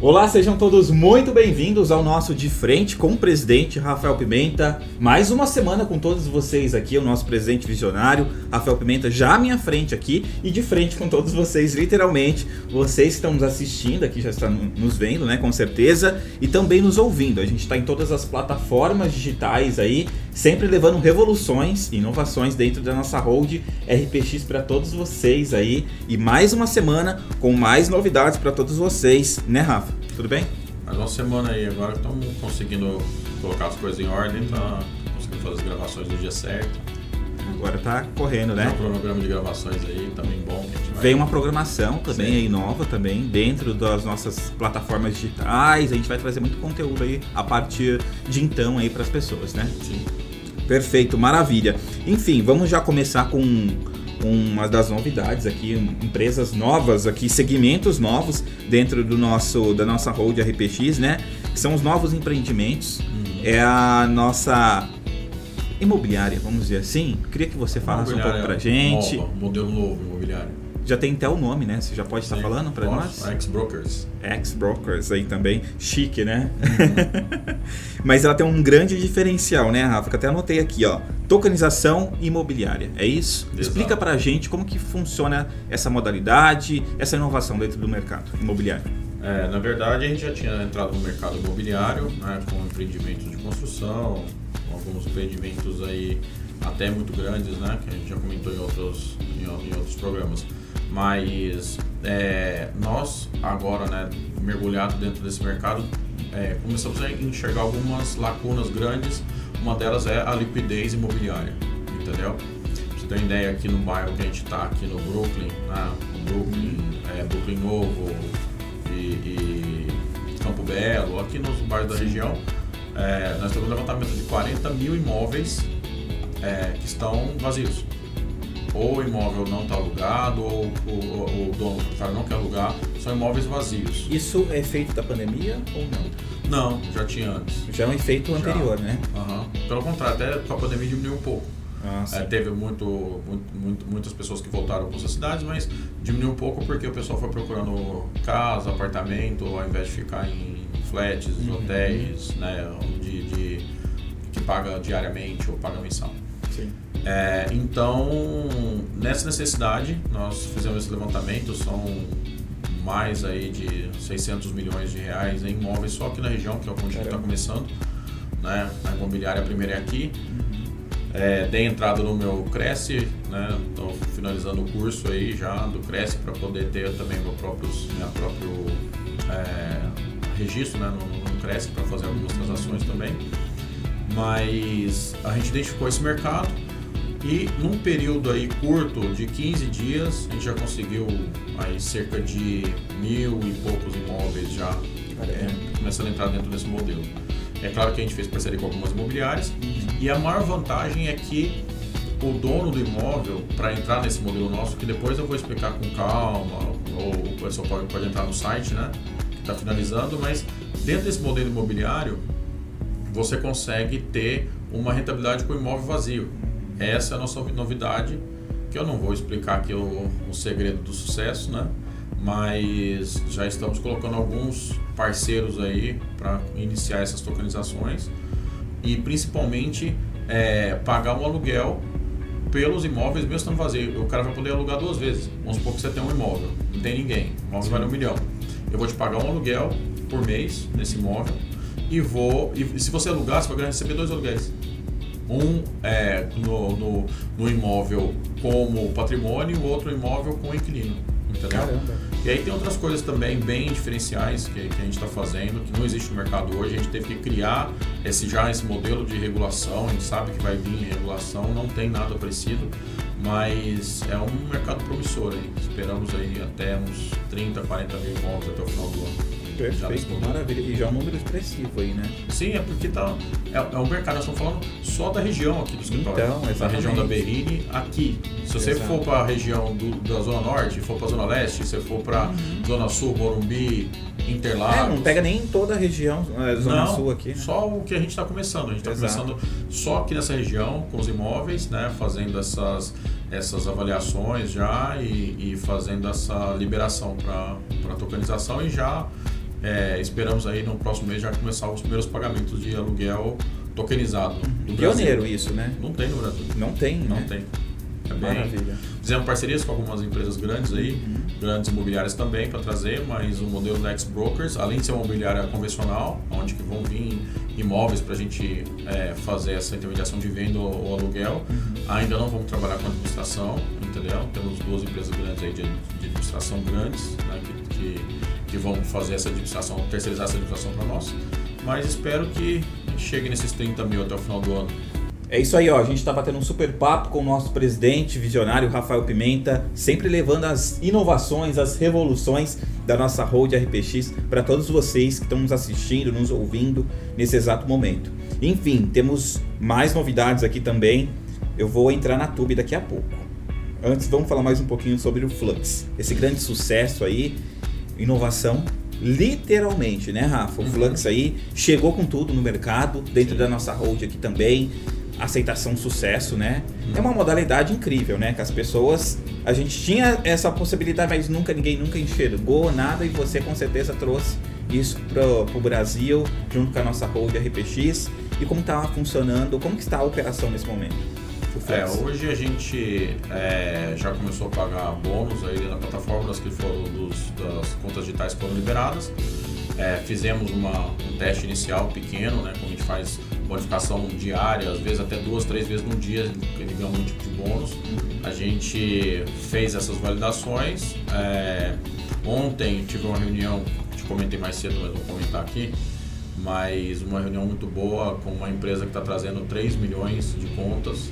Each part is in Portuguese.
Olá, sejam todos muito bem-vindos ao nosso De Frente com o presidente Rafael Pimenta. Mais uma semana com todos vocês aqui, o nosso presidente visionário, Rafael Pimenta, já à minha frente aqui e de frente com todos vocês, literalmente. Vocês que estão nos assistindo aqui, já estão nos vendo, né, com certeza, e também nos ouvindo. A gente está em todas as plataformas digitais aí, sempre levando revoluções e inovações dentro da nossa hold RPX para todos vocês aí. E mais uma semana com mais novidades para todos vocês, né, Rafa? Tudo bem? Mais uma semana aí, agora estamos conseguindo colocar as coisas em ordem, tá conseguindo fazer as gravações no dia certo. Agora tá correndo, né? Tem um cronograma de gravações aí também bom. A gente vai... Vem uma programação também Sim. aí nova também dentro das nossas plataformas digitais. A gente vai trazer muito conteúdo aí a partir de então aí para as pessoas, né? Sim. Perfeito, maravilha. Enfim, vamos já começar com uma das novidades aqui, empresas novas aqui, segmentos novos dentro do nosso da nossa hold RPX, né? Que são os novos empreendimentos. Uhum. É a nossa imobiliária, vamos dizer assim. Queria que você falasse um pouco pra gente. Nova, modelo novo imobiliário. Já tem até o nome, né? Você já pode estar Sim. falando Posso? nós? Ex-Brokers. Ex-brokers aí também, chique, né? Uhum. Mas ela tem um grande diferencial, né, Rafa? Que até anotei aqui, ó. Tokenização imobiliária, é isso? Exato. Explica pra gente como que funciona essa modalidade, essa inovação dentro do mercado imobiliário. É, na verdade, a gente já tinha entrado no mercado imobiliário, né, com empreendimentos de construção, com alguns empreendimentos aí até muito grandes, né, que a gente já comentou em outros, em, em outros programas. Mas é, nós, agora, né, mergulhados dentro desse mercado, é, começamos a enxergar algumas lacunas grandes. Uma delas é a liquidez imobiliária, entendeu? Pra você ter uma ideia, aqui no bairro que a gente está, aqui no Brooklyn, né, Brooklyn, é, Brooklyn Novo, e, e Campo Belo, aqui nos bairros da região, é, nós temos um levantamento de 40 mil imóveis é, que estão vazios. Ou o imóvel não está alugado, ou o, dono do cara não quer alugar, são imóveis vazios. Isso é efeito da pandemia ou não? Não, já tinha antes. Já é um efeito Já. anterior, né? Aham. Pelo contrário, até com a pandemia diminuiu um pouco. Ah, É, teve muito, muito- muito- muitas pessoas que voltaram para essas cidades, mas diminuiu um pouco porque o pessoal foi procurando casa, apartamento, ao invés de ficar em flats, Uhum. hotéis, né, de, de- que paga diariamente ou paga mensal. Sim. É, então, nessa necessidade, nós fizemos esse levantamento, são mais aí de 600 milhões de reais em imóveis só aqui na região, que é onde a gente está começando. Né? A imobiliária primeira é aqui. É, dei entrada no meu Cresce, né? Estou finalizando o curso aí já do Cresce para poder ter também meu próprio, minha próprio é, registro né? no, no Cresce para fazer algumas transações também. Mas a gente identificou esse mercado e num período aí curto de 15 dias a gente já conseguiu aí cerca de mil e poucos imóveis já é, começando a entrar dentro desse modelo. É claro que a gente fez parceria com algumas imobiliárias e a maior vantagem é que o dono do imóvel, para entrar nesse modelo nosso, que depois eu vou explicar com calma, ou o pessoal pode, pode entrar no site, né? Que está finalizando, mas dentro desse modelo imobiliário, você consegue ter uma rentabilidade com o imóvel vazio. Essa é a nossa novidade, que eu não vou explicar aqui o, o segredo do sucesso, né? Mas já estamos colocando alguns parceiros aí para iniciar essas tokenizações e principalmente é, pagar um aluguel pelos imóveis mesmo estando vazio. O cara vai poder alugar duas vezes. Vamos supor que você tem um imóvel, não tem ninguém, o imóvel vale um milhão. Eu vou te pagar um aluguel por mês nesse imóvel e vou. E se você alugar, você vai receber dois aluguéis. Um é no, no, no imóvel como patrimônio e o outro imóvel com inquilino. Entendeu? Caramba. E aí tem outras coisas também bem diferenciais que, que a gente está fazendo, que não existe no mercado hoje. A gente teve que criar esse, já esse modelo de regulação, a gente sabe que vai vir em regulação, não tem nada parecido, mas é um mercado promissor aí. Esperamos aí até uns 30, 40 mil imóveis até o final do ano. Perfeito, maravilha. E já é um número expressivo aí, né? Sim, é porque tá, é, é um mercado, nós estamos falando só da região aqui do escritório. Então, da exatamente. região da Berrini, aqui. Se você Exato. for para a região do- da Zona Norte, for para a Zona Leste, se for para Zona Sul, Morumbi, Interlagos. Uhum. É, não pega nem toda a região, é, Zona Não, Sul aqui, né? Só o que a gente está começando. A gente está começando só aqui nessa região, com os imóveis, né? Fazendo essas, essas avaliações já e, e fazendo essa liberação para a tokenização e já é, esperamos aí no próximo mês já começar os primeiros pagamentos de aluguel tokenizado. Do Pioneiro isso, né? Não tem no Brasil. Não tem, Não né? tem. É bem... Maravilha. Fizemos parcerias com algumas empresas grandes aí, Uhum. grandes imobiliárias também para trazer, mas o modelo da X-Brokers, além de ser uma imobiliária convencional, onde que vão vir imóveis para a gente é, fazer essa intermediação de venda ou, ou aluguel, Uhum. ainda não vamos trabalhar com administração, entendeu? Temos duas empresas grandes aí de, de administração grandes, né, que, que, que vão fazer essa administração, terceirizar essa administração para nós, mas espero que chegue nesses 30 mil até o final do ano. É isso aí, ó. A gente tá batendo um super papo com o nosso presidente visionário Rafael Pimenta, sempre levando as inovações, as revoluções da nossa Road RPX para todos vocês que estão nos assistindo, nos ouvindo nesse exato momento. Enfim, temos mais novidades aqui também. Eu vou entrar na Tube daqui a pouco. Antes, vamos falar mais um pouquinho sobre o Flux. Esse grande sucesso aí, inovação, literalmente, né, Rafa? O Uhum. Flux aí chegou com tudo no mercado, dentro da nossa Road aqui também aceitação, sucesso, né? É uma modalidade incrível, né? Que as pessoas. A gente tinha essa possibilidade, mas nunca ninguém nunca enxergou nada e você com certeza trouxe isso pro, pro Brasil, junto com a nossa hold RPX. E como tá funcionando, como que está a operação nesse momento? É, hoje a gente é, já começou a pagar bônus aí na plataforma das que foram dos, das contas digitais que foram liberadas. É, fizemos uma, um teste inicial pequeno, né, como a gente faz bonificação diária, às vezes até duas, três vezes no dia, ele ganha um tipo de bônus. A gente fez essas validações. é, ontem tive uma reunião, te comentei mais cedo, mas vou comentar aqui, mas uma reunião muito boa com uma empresa que está trazendo 3 milhões de contas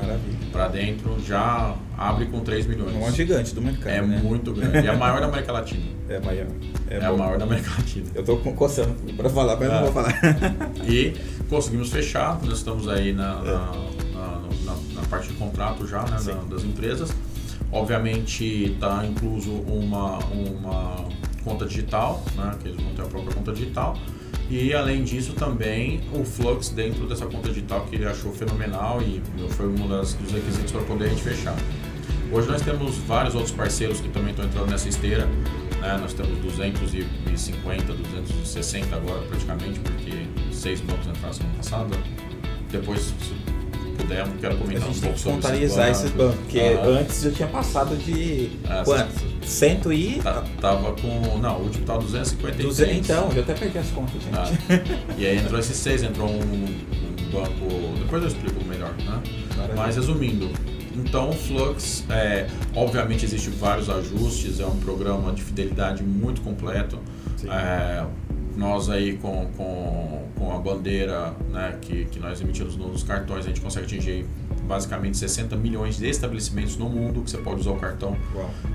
Maravilha. para dentro, já abre com 3 milhões. É uma gigante do mercado, É né? muito grande. É a maior da América Latina. É maior. É, É, a maior da América Latina. Eu co- coçando pra falar, mas Ah. não vou falar. E conseguimos fechar, nós estamos aí na, É. na, na- na- parte de contrato já né, da- das empresas. Obviamente está incluso uma, uma conta digital, né, que eles vão ter a própria conta digital. E além disso também o Flux dentro dessa conta digital que ele achou fenomenal e foi um das, dos requisitos para poder a gente fechar. Hoje nós temos vários outros parceiros que também estão entrando nessa esteira. né? Nós temos 250, 260 agora praticamente, porque seis bancos entraram semana passada. Depois, se puder, eu quero A comentar um gente tem pouco que sobre contabilizar esses bancos, porque Aham. antes eu tinha passado de. Ah, quanto? Cento e. Tá- tava com. Não, o último tava 253. 200, então, já até perdi as contas, gente. Ah, e aí entrou esses seis, entrou um, um banco. Depois eu explico melhor, né? Maravilha. Mas resumindo, então o Flux, é, obviamente existem vários ajustes, é um programa de fidelidade muito completo. É, nós aí com, com, com a bandeira né, que, que nós emitimos nos cartões, a gente consegue atingir basicamente 60 milhões de estabelecimentos no mundo que você pode usar o cartão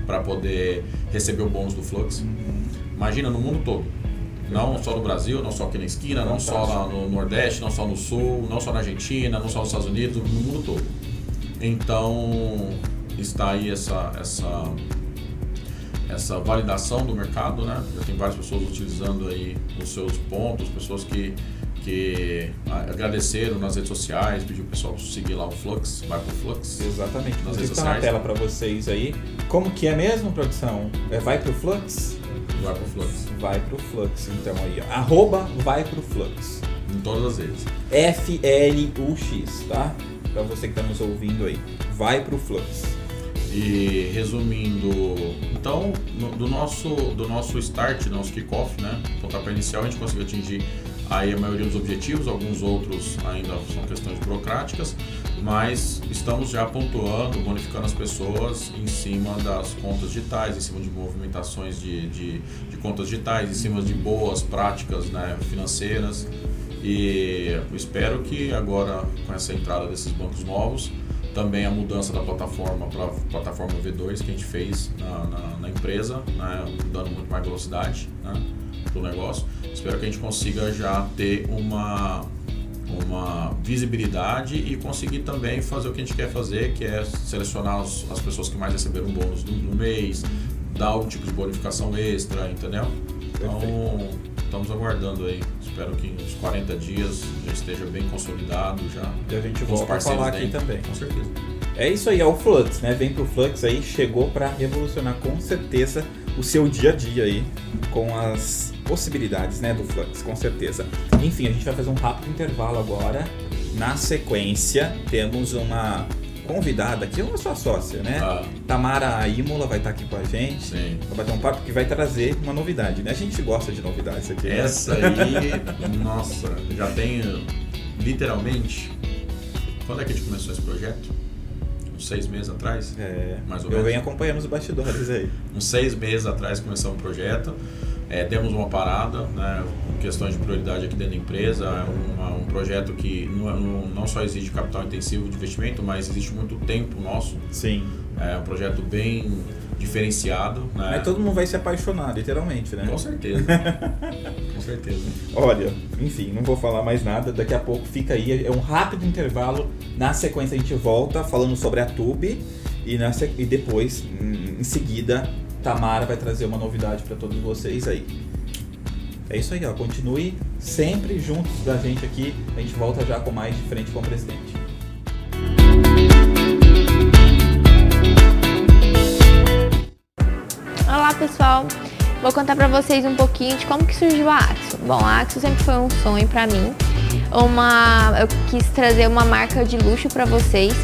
para poder receber o bônus do Flux. Uhum. Imagina no mundo todo. Não só no Brasil, não só aqui na esquina, não só lá no Nordeste, não só no Sul, não só na Argentina, não só nos Estados Unidos, no mundo todo. Então está aí essa, essa, essa validação do mercado, né? Já tem várias pessoas utilizando aí os seus pontos, pessoas que, que ah, agradeceram nas redes sociais, pediu o pessoal seguir lá o Flux, vai pro Flux. Exatamente. Nas redes tá na sociais. tela para vocês aí. Como que é mesmo, produção? É, vai pro Flux? Vai pro Flux. Vai pro Flux, então aí, ó. Arroba vai pro Flux. Em todas as vezes. F-L-U-X, tá? Pra você que tá nos ouvindo aí. Vai pro Flux. E resumindo, então, no- do nosso, do nosso start, nosso kickoff, né, pontapé inicial, a gente conseguiu atingir aí a maioria dos objetivos, alguns outros ainda são questões burocráticas, mas estamos já pontuando, bonificando as pessoas em cima das contas digitais, em cima de movimentações de, de, de contas digitais, em cima de boas práticas né, financeiras. E espero que agora, com essa entrada desses bancos novos, também a mudança da plataforma para a plataforma V2 que a gente fez na, na, na empresa, né, dando muito mais velocidade né, para o negócio. Espero que a gente consiga já ter uma, uma visibilidade e conseguir também fazer o que a gente quer fazer, que é selecionar os- as pessoas que mais receberam bônus no, no mês, dar algum tipo de bonificação extra, entendeu? Então, estamos aguardando aí. Espero que uns 40 dias já esteja bem consolidado já. E a gente volta a falar aqui também. Com certeza. É isso aí, é o Flux, né? Vem pro Flux aí, chegou pra revolucionar com certeza o seu dia a dia aí com as possibilidades, né, do Flux, com certeza. Enfim, a gente vai fazer um rápido intervalo agora. Na sequência, temos uma convidada aqui, uma sua sócia, né? Ah. Tamara Imola vai estar aqui com a gente. Sim. Vai bater um papo que vai trazer uma novidade, né? A gente gosta de novidades aqui. né? Essa aí, nossa, já tem literalmente. Quando é que a gente começou esse projeto? Uns seis meses atrás? É, Mais ou eu menos. venho acompanhando os bastidores aí. Uns seis meses atrás começamos o projeto. É, temos uma parada, né, questões de prioridade aqui dentro da empresa. É uma- um projeto que não, é- não, não só exige capital intensivo de investimento, mas existe muito tempo nosso. Sim. É um projeto bem diferenciado. Né? Mas todo mundo vai se apaixonar, literalmente, né? Com certeza. Com certeza. Olha, enfim, não vou falar mais nada. Daqui a pouco fica aí. É um rápido intervalo. Na sequência a gente volta falando sobre a Tube. E, na se- e depois, em em seguida, Tamara vai trazer uma novidade para todos vocês aí. É isso aí, ó. Continue sempre juntos da gente aqui. A gente volta já com mais de frente com o presidente. Pessoal, vou contar pra vocês um pouquinho de como que surgiu a Axo. Bom, a Axo sempre foi um sonho pra mim. Uma, eu quis trazer uma marca de luxo pra vocês.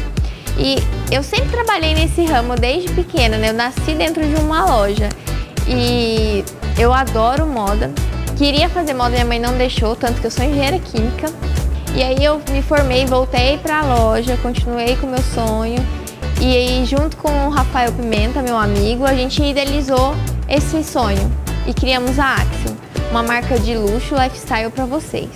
E eu sempre trabalhei nesse ramo desde pequena, né? Eu nasci dentro de uma loja e eu adoro moda. Queria fazer moda, minha mãe não deixou, tanto que eu sou engenheira química. E aí eu me formei, voltei pra loja, continuei com o meu sonho. E aí, junto com o Rafael Pimenta, meu amigo, a gente idealizou esse sonho e criamos a Axiom, uma marca de luxo lifestyle para vocês.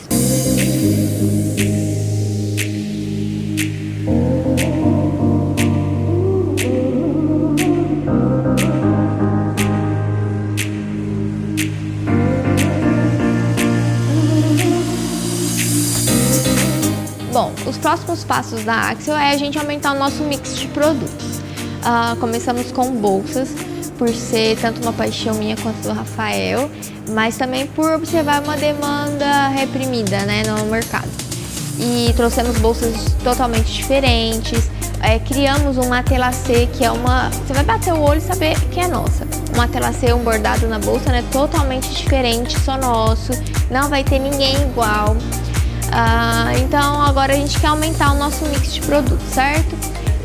Bom, os próximos passos da Axel é a gente aumentar o nosso mix de produtos. Ah, começamos com bolsas, por ser tanto uma paixão minha quanto do Rafael, mas também por observar uma demanda reprimida né, no mercado. E trouxemos bolsas totalmente diferentes, é, criamos um matelacê que é uma. Você vai bater o olho e saber que é nossa. Um matelacê, um bordado na bolsa, né? Totalmente diferente, só nosso, não vai ter ninguém igual. Ah, então agora a gente quer aumentar o nosso mix de produtos, certo?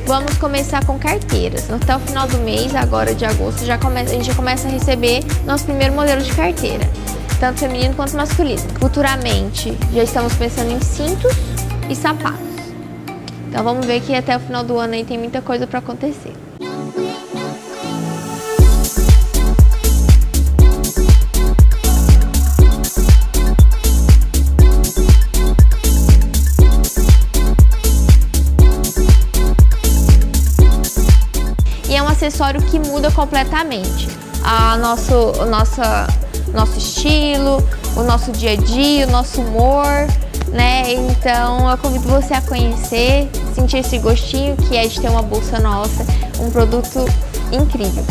Vamos começar com carteiras. Até o final do mês, agora de agosto, já come- a gente já começa a receber nosso primeiro modelo de carteira, tanto feminino quanto masculino. Futuramente, já estamos pensando em cintos e sapatos. Então vamos ver que até o final do ano aí tem muita coisa para acontecer. Acessório que muda completamente a nosso, o nossa, nosso estilo, o nosso dia a dia, o nosso humor, né? Então eu convido você a conhecer, sentir esse gostinho que é de ter uma bolsa nossa, um produto incrível.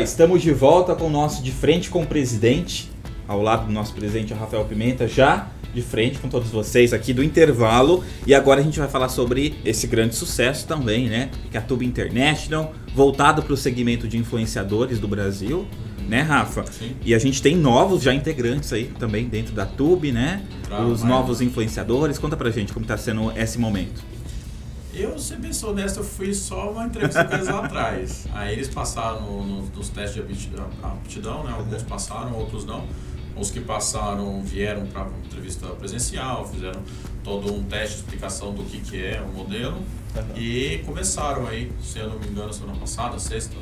Estamos de volta com o nosso De Frente com o Presidente, ao lado do nosso presidente Rafael Pimenta, já de frente com todos vocês aqui do intervalo. E agora a gente vai falar sobre esse grande sucesso também, né? Que é a Tube International, voltado para o segmento de influenciadores do Brasil, né, Rafa? Sim. E a gente tem novos já integrantes aí também dentro da Tube, né? Os novos influenciadores. Conta pra gente como tá sendo esse momento. Eu, ser bem sou honesto, eu fui só uma entrevista com eles lá atrás. Aí eles passaram no- no- nos testes de aptidão, aptidão, né? Alguns passaram, outros não. Os que passaram vieram para entrevista presencial, fizeram todo um teste de explicação do que, que é o modelo. E começaram aí, se eu não me engano, semana passada, sexta.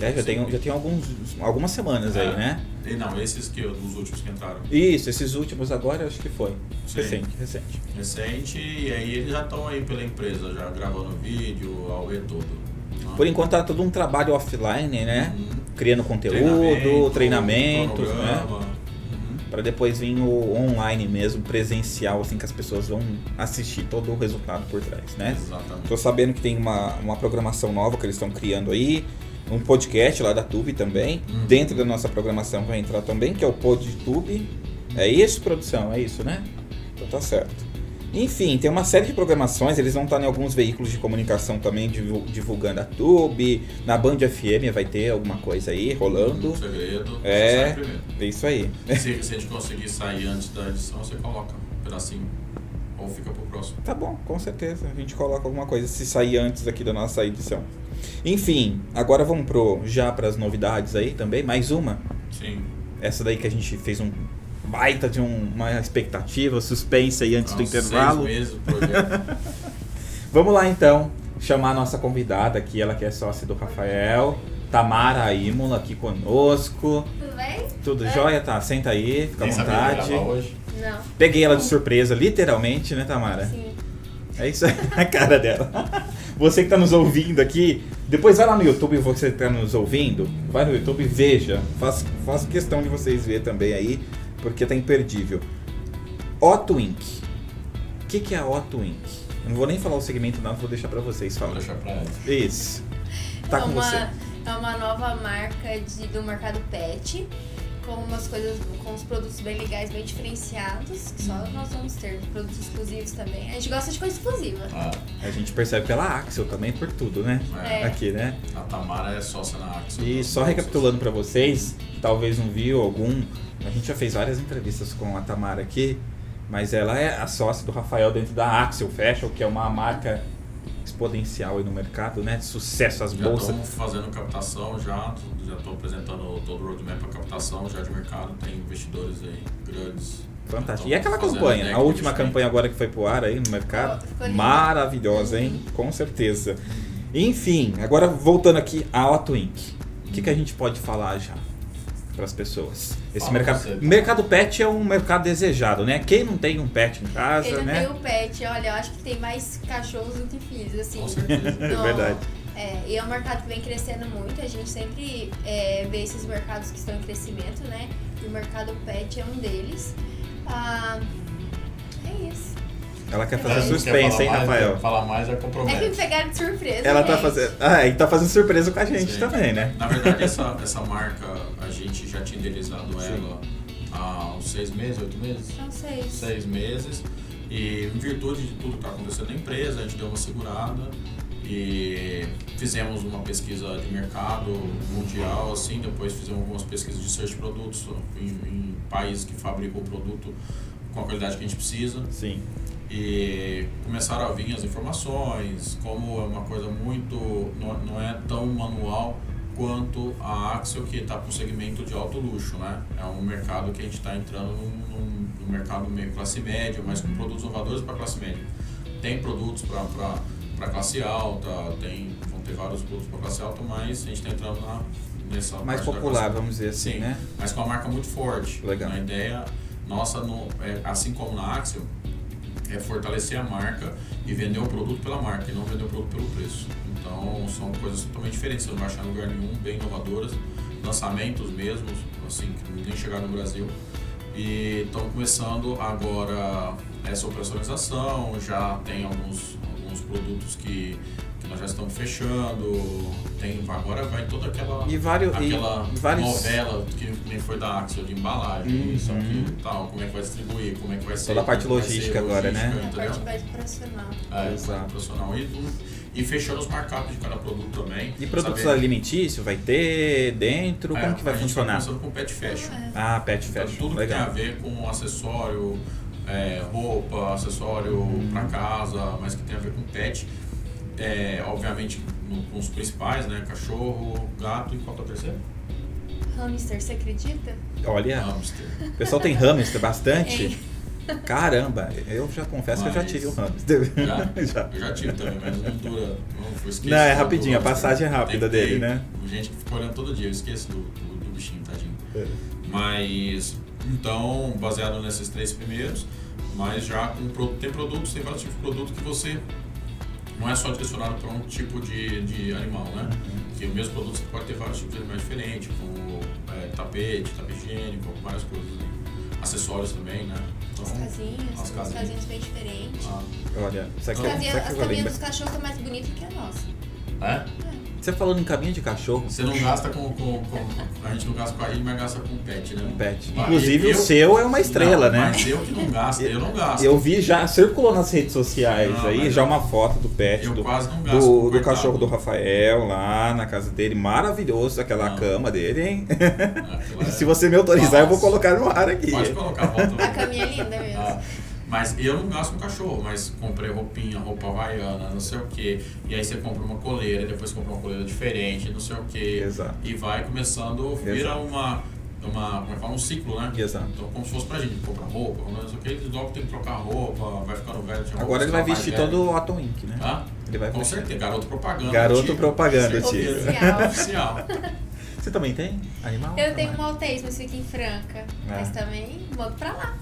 É, já tem, já tem alguns, algumas semanas aí, É. né? E não, esses que os últimos que entraram. Isso, esses últimos agora acho que foi. Sim. Recente, recente. Recente, e aí eles já estão aí pela empresa, já gravando vídeo, ao e todo. né? Por enquanto tá todo um trabalho offline, né? Uhum. Criando conteúdo, treinamentos, né? Para depois vir o online mesmo, presencial, assim que as pessoas vão assistir todo o resultado por trás, né? Exatamente. Tô sabendo que tem uma, uma programação nova que eles estão criando aí, um podcast lá da Tube também. Uhum. Dentro da nossa programação vai entrar também, que é o PodTube. É isso, produção? É isso, né? Então tá certo. Enfim, tem uma série de programações, eles vão estar em alguns veículos de comunicação também divu- divulgando a Tube, na Band FM vai ter alguma coisa aí rolando. Um segredo, É. você sai. É isso aí. Se, se a gente conseguir sair antes da edição, você coloca um pedacinho. Ou fica pro próximo. Tá bom, com certeza. A gente coloca alguma coisa se sair antes aqui da nossa edição. Enfim, agora vamos pro já para as novidades aí também, mais uma. Sim. Essa daí que a gente fez um baita de um- uma expectativa, suspense aí antes do Há uns intervalo. Seis meses. Vamos lá então, chamar a nossa convidada aqui, ela que é sócia do Rafael, Tamara Imola aqui conosco. Tudo bem? Tudo É. jóia? Tá, senta aí, fica à Nem sabia vontade. hoje. Não. Peguei ela de surpresa, literalmente, né, Tamara? Sim. É isso aí, a cara dela. Você que está nos ouvindo aqui, depois vai lá no YouTube, você que está nos ouvindo, vai no YouTube e veja. Faço, faço questão de vocês ver também aí, porque tá imperdível. Otto Inc. O que, que é a Otto Inc? Eu não vou nem falar o segmento não, vou deixar para vocês Vou falarem. deixar pra ela. Isso. Tá é com uma, você. É uma nova marca de, do mercado pet, com umas coisas, com uns produtos bem legais, bem diferenciados, que só nós vamos ter produtos exclusivos também. A gente gosta de coisa exclusiva. Ah, A gente percebe pela Axel também por tudo, né? é. Aqui, né? A Tamara é sócia na Axel. E só recapitulando para vocês, que talvez não viu algum, a gente já fez várias entrevistas com a Tamara aqui, mas ela é a sócia do Rafael dentro da Axel Fashion, que é uma marca exponencial aí no mercado, né? De sucesso as Já bolsas. estamos fazendo captação já, já estou apresentando todo o roadmap para captação já de mercado, tem investidores aí grandes. Fantástico. Então, E aquela fazendo campanha, deck a última campanha agora que foi pro ar aí no mercado, linda. maravilhosa, hein? Com certeza. Enfim, agora voltando aqui a Otto Inc. O que, que a gente pode falar já para as pessoas? Esse Fala mercado, você, mercado pet é um mercado desejado, né? Quem não tem um pet em casa, né? tem o pet, olha, eu acho que tem mais cachorros do que filhos, assim. É verdade. É, e é um mercado que vem crescendo muito, a gente sempre é, vê esses mercados que estão em crescimento, né? E o mercado pet é um deles. Ah, é isso. Ela quer É, fazer quer suspense, hein, Rafael? Falar mais é É que me pegaram de surpresa. Ela tá gente. fazendo. Ah, e tá fazendo surpresa com a gente Sim. também, né? Na verdade, essa, essa marca, a gente já tinha idealizado Sim. ela há uns seis meses, oito meses? Não sei. Seis meses. E em virtude de tudo que está acontecendo na empresa, a gente deu uma segurada e fizemos uma pesquisa de mercado mundial, assim, depois fizemos algumas pesquisas de search de produtos em, em países que fabricam o produto com a qualidade que a gente precisa Sim. e começaram a vir as informações, como é uma coisa muito, não, não é tão manual quanto a Axel que está para o segmento de alto luxo, né? É um mercado que a gente está entrando num, num- mercado meio classe média, mas com produtos inovadores para classe média. Tem produtos para classe alta, tem, vão ter vários produtos para classe alta, mas a gente está entrando na, nessa Mais popular, vamos dizer assim, Sim, né? mas com uma marca muito forte. Legal. A ideia nossa, no, é, assim como na Axel, é fortalecer a marca e vender o produto pela marca e não vender o produto pelo preço. Então são coisas totalmente diferentes, você não vai achar em lugar nenhum, bem inovadoras, lançamentos mesmos, assim, que nem chegaram no Brasil. E estão começando agora essa operacionalização, já tem alguns, alguns produtos que, que nós já estamos fechando, tem, agora vai toda aquela E vários. e aquela vários... novela que nem foi da Axel de embalagem, Uhum. isso aqui e tal, como é que vai distribuir, como é que vai ser. Toda a parte vai ser logística agora, né? A entendeu? parte mais operacional. É, Exato. profissional e, tudo. e fechando os markups de cada produto também. E produtos saber- alimentícios vai ter dentro? É, Como que vai a gente funcionar? começando com pet fashion. É. Ah, pet Então, fashion. tudo Legal. que tem a ver com acessório, é, roupa, acessório Uhum. pra casa, mas que tem a ver com pet. É, obviamente no- com os principais, né? Cachorro, gato e qual que é o terceiro? Hamster, você acredita? Olha, Hamster. o pessoal tem hamster bastante. Caramba, eu já confesso que eu já Mas- tive um hamster. Já? Já. Eu já tive também, mas não dura. Não, eu esqueço Não, é rapidinho, a passagem é rápida dele, né? Gente que fica olhando todo dia, eu esqueço do, do, do bichinho, tadinho. É. Mas, então, baseado nesses três primeiros, mas já com tem produtos, tem vários tipos de produto que você não é só direcionado para um tipo de, de animal, né? Uhum. Que o mesmo produto você pode ter vários tipos de animais diferentes, como é, tapete, tapete higiênico, várias coisas. né? Acessórios também, né? Então, As casinhas, as as casinhas. casinhas bem diferentes. ah, Olha, sabe As que, casinhas, as casinhas dos cachorros são mais bonitas que a nossa. é? Você falando em caminho de cachorro, Você não gasta com, com, com- A gente não gasta com a gente, mas gasta com pet, né? pet. Mas Inclusive eu- o seu é uma estrela, Não, né? Mas eu que não gasto, eu não gasto. Eu vi já, circulou nas redes sociais Não, aí, já eu- uma foto do pet, eu do, quase não gasto, do, do cachorro do Rafael lá na casa dele. Maravilhoso aquela Não. cama dele, hein? Aquilo é- Se você me autorizar, eu vou colocar no ar aqui. Pode colocar, volta. A caminha é linda mesmo. Ah, mas eu não gasto com cachorro, mas comprei roupinha, roupa havaiana, não sei o que. E aí você compra uma coleira, depois compra uma coleira diferente, não sei o que. Exato. E vai começando, vira Exato. uma, uma. Como é que fala? Um ciclo, né? Exato. Então, como se fosse pra gente, comprar roupa, não sei o que, eles logo tem que trocar roupa, vai ficando velho. tinha Agora ele vai roupa, vestir velho. todo o Otto Wink, né? Hã? Ele vai Com vestir. certeza, garoto propaganda. Garoto tio. propaganda, tio. Oficial. Você também tem animal? Eu tenho um maltês, mas fica em Franca. Mas também mando pra lá.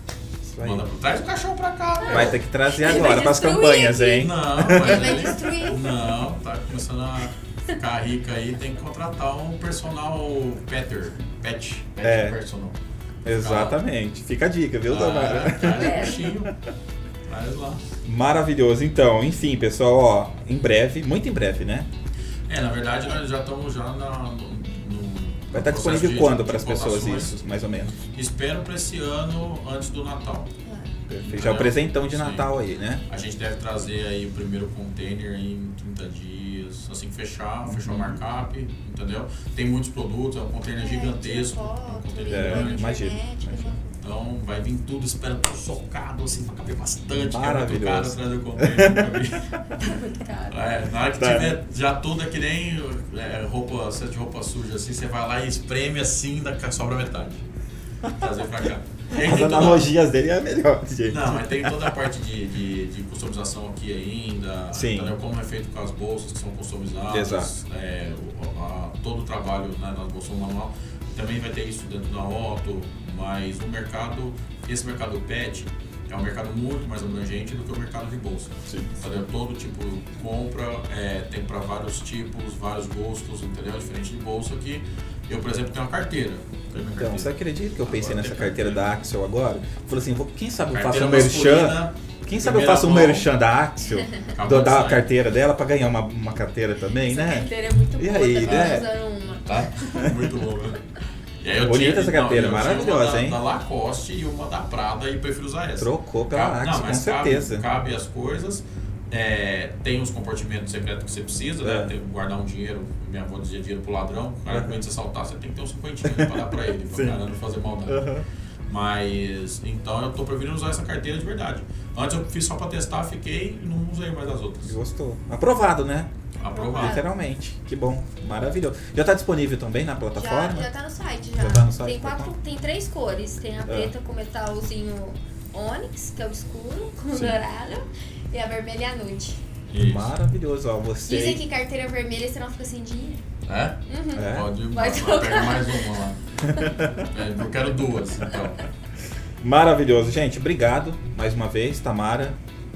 Isso aí. Manda, traz o cachorro pra cá, velho. Vai ter que trazer Ele agora vai pras destruir campanhas, aqui. hein? Não, Ele vai mas destruir. Não, tá começando a ficar rica aí, tem que contratar um personal petter. Pet. Pet É. personal. Exatamente. Fica a dica, viu, Ah, Tamara? traz É. o bichinho. Traz lá. Maravilhoso. Então, enfim, pessoal, ó, em breve, muito em breve, né? É, na verdade nós já estamos já na, no- Vai estar disponível de- quando para as pessoas isso, mais ou menos? Espero para esse ano, antes do Natal. Perfeito. Já é o presentão de Sim. Natal aí, né? A gente deve trazer aí o primeiro container em 30 dias, assim que fechar, fechar o markup, entendeu? Tem muitos produtos, é um container gigantesco, é um container É, grande. imagino, internet, imagino. Então vai vir tudo, espero tudo socado, assim, pra caber bastante, que é muito caro trazer o container. É muito caro. É, na hora que Tá. tiver já tudo é que nem é, roupa, set de roupa suja, assim, você vai lá e espreme assim, da, sobra metade. Trazer pra cá. As toda- analogias dele é melhor, gente. Não, mas tem toda a parte de, de, de customização aqui ainda, Sim. entendeu? Como é feito com as bolsas que são customizadas, Exato. é, o- a- todo o trabalho né, nas bolsas manual. Também vai ter isso dentro da Otto, mas o mercado, esse mercado pet é um mercado muito mais abrangente do que o mercado de bolsa. Sim. Entendeu? Todo tipo de compra, é, tem para vários tipos, vários gostos, entendeu? Diferente de bolsa que eu, por exemplo, tenho uma carteira. Tenho Então, carteira. você acredita que eu pensei Agora nessa tem carteira da Axel agora? Falei assim, vou- quem sabe eu faço Carteira um merchan. Quem sabe eu faço um mão. merchan da Axel, do- da sair. carteira dela pra ganhar uma, uma carteira também, Essa né? carteira é muito E boa, aí, tá né? usando uma. Tá? Muito bom, né? Eu Bonita essa carteira, eu tinha maravilhosa, uma da, hein? Da Lacoste e uma da Prada e prefiro usar essa. Trocou pela Cabe- não, com cabe- certeza. Cabe, as coisas. é, tem os compartimentos secretos que você precisa, É. né? Tem guardar um dinheiro, minha avó dizia dinheiro pro ladrão. O cara Uhum. que vem te assaltar, você tem que ter um cinquentinho pra dar pra ele, pra Sim. o cara não fazer maldade. Aham. Mas, então eu tô preferindo usar essa carteira de verdade. Antes eu fiz só pra testar, fiquei e não usei mais as outras. Gostou. Aprovado, né? Aprovado. Literalmente. Que bom. Maravilhoso. Já tá disponível também na Já, plataforma? já tá no site, já. Já tá no site, tem, quatro, tá. tem três cores. Tem a preta com metalzinho ônix, que é o escuro, com Sim. dourado, e a vermelha e a nude. Isso. Maravilhoso. Ó, você. Dizem que carteira vermelha você não fica sem dinheiro. É? Uhum. É? Pode Vai vai trocar. pega mais uma lá. É, eu quero duas, então. Maravilhoso. Gente, obrigado mais uma vez, Tamara,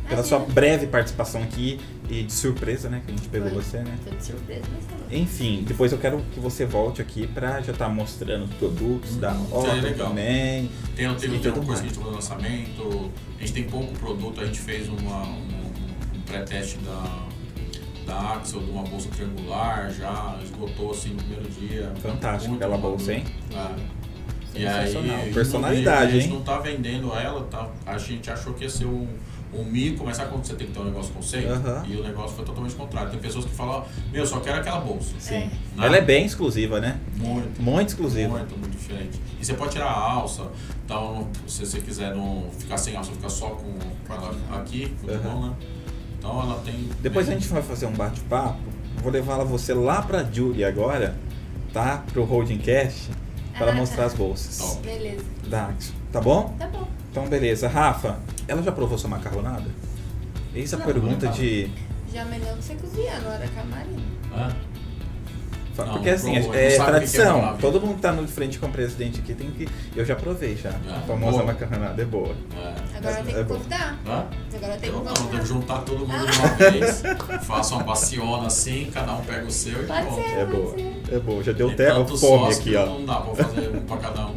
pela sua Imagina. breve participação aqui e de surpresa, né? Que a gente pegou Foi. você, né? Tô de surpresa, mas tá. Enfim, depois eu quero que você volte aqui pra já estar mostrando os produtos da Hum, legal. também. Tem, tem, E tem uma coisa que a gente falou no lançamento, a gente tem pouco produto, a gente fez uma, um, um pré-teste da, da Axel, de uma bolsa triangular, já esgotou assim no primeiro dia. Fantástico Muito aquela bolsa, hein? É. E aí, Personalidade, a gente hein? não tá vendendo ela, tá? A gente achou que ia ser um, mico, mas sabe quando você tem que ter um negócio conceito? Aham. E o negócio foi totalmente contrário. Tem pessoas que falam, meu, só quero aquela bolsa. Sim. Né? Ela é bem exclusiva, né? Muito. Muito exclusiva. Muito, muito diferente. E você pode tirar a alça, então se você quiser não ficar sem alça, ficar só com ela aqui, muito Uhum. bom, né? Então ela tem. Depois a gente vai fazer um bate-papo. Vou levar você lá pra Julie agora, tá? Pro Holding Cast, para Ah, mostrar tá. as bolsas Top. Beleza. da Axel. Tá bom? Tá bom. Então, beleza. Rafa, ela já provou sua macarronada? Eis a Não, pergunta não. de. Já melhor que você cozinhar na hora camarim. Hã? Não, Porque assim, provou, é, não sabe o que que é tradição. palavra. Todo mundo que tá no frente com o presidente aqui tem que. Eu já provei já. Ah, a famosa boa. macarronada é boa. É. Agora É- tem é que bom. convidar. Hã? Agora tem Eu que não, tem convidar. que juntar todo mundo de uma vez. Faça uma baciona assim, cada um pega o seu e Pode pronto. ser. É boa. É boa. Já deu Tem até tanto fome sócio aqui, que ó. Não dá pra fazer um pra cada um.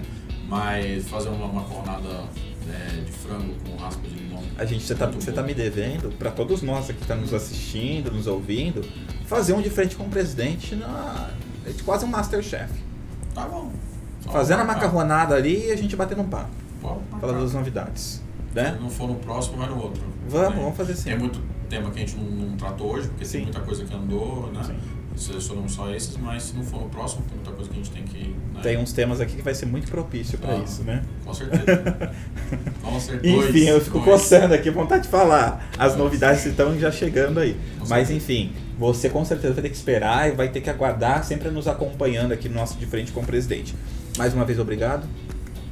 Mas fazer uma macarronada é, de frango com raspa de limão. A gente, você tá, você tá me devendo, para todos nós aqui que estão nos assistindo, nos ouvindo, fazer um de frente com o presidente na. É quase um Masterchef. Tá bom. Só Fazendo a macarronada ali e a gente batendo um papo. Falando das novidades. Né? Se não for no próximo, vai no outro. Vamos, Tem- vamos fazer sim. Tem muito tema que a gente não, não tratou hoje, porque Sim. tem muita coisa que andou, né? Sim. Selecionamos só esses, mas se não for no próximo, tem muita coisa que a gente tem que. Né? Tem uns temas aqui que vai ser muito propício para Ah. isso, né? Com certeza. Ser dois. Enfim, eu fico dois. coçando aqui, vontade de falar. As novidades estão já chegando aí. Com Mas certeza. enfim, você com certeza vai ter que esperar e vai ter que aguardar, sempre nos acompanhando aqui no nosso De Frente com o Presidente. Mais uma vez, obrigado.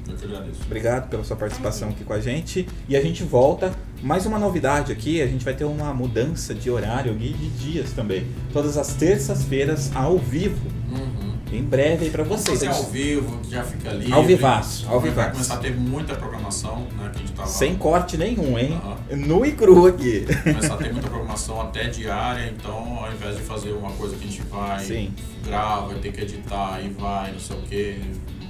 Eu que agradeço. Obrigado pela sua participação aqui com a gente. E a gente volta. Mais uma novidade aqui, a gente vai ter uma mudança de horário e de dias também. Todas as terças-feiras ao vivo. Uhum. Em breve aí pra Vamos vocês. fazer ao vivo, que já fica ali. Ao vivaço, ao Vai vivaço. começar a ter muita programação, né? Que a gente tava. Sem corte nenhum, hein? Aham. Nu e cru aqui. começar a ter muita programação até diária, então ao invés de fazer uma coisa que a gente vai, Sim. grava, vai ter que editar e vai, não sei o que,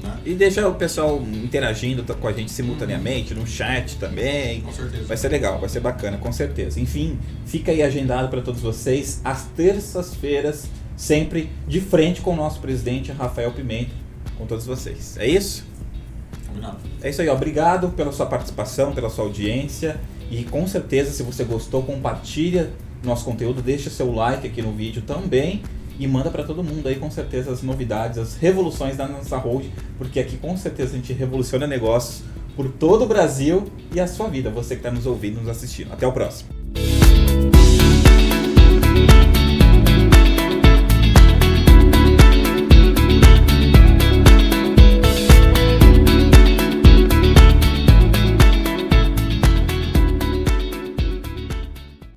né? E deixa o pessoal interagindo t- com a gente simultaneamente, no chat também. Com certeza. Vai ser legal, vai ser bacana, com certeza. Enfim, fica aí agendado para todos vocês às terças-feiras, sempre de frente com o nosso presidente Rafael Pimenta, com todos vocês. É isso? Combinado. É isso aí, ó. obrigado pela sua participação, pela sua audiência e com certeza se você gostou, compartilha nosso conteúdo, deixa seu like aqui no vídeo também e manda para todo mundo aí com certeza as novidades, as revoluções da nossa hold, porque aqui com certeza a gente revoluciona negócios por todo o Brasil e a sua vida, você que está nos ouvindo, nos assistindo. Até o próximo.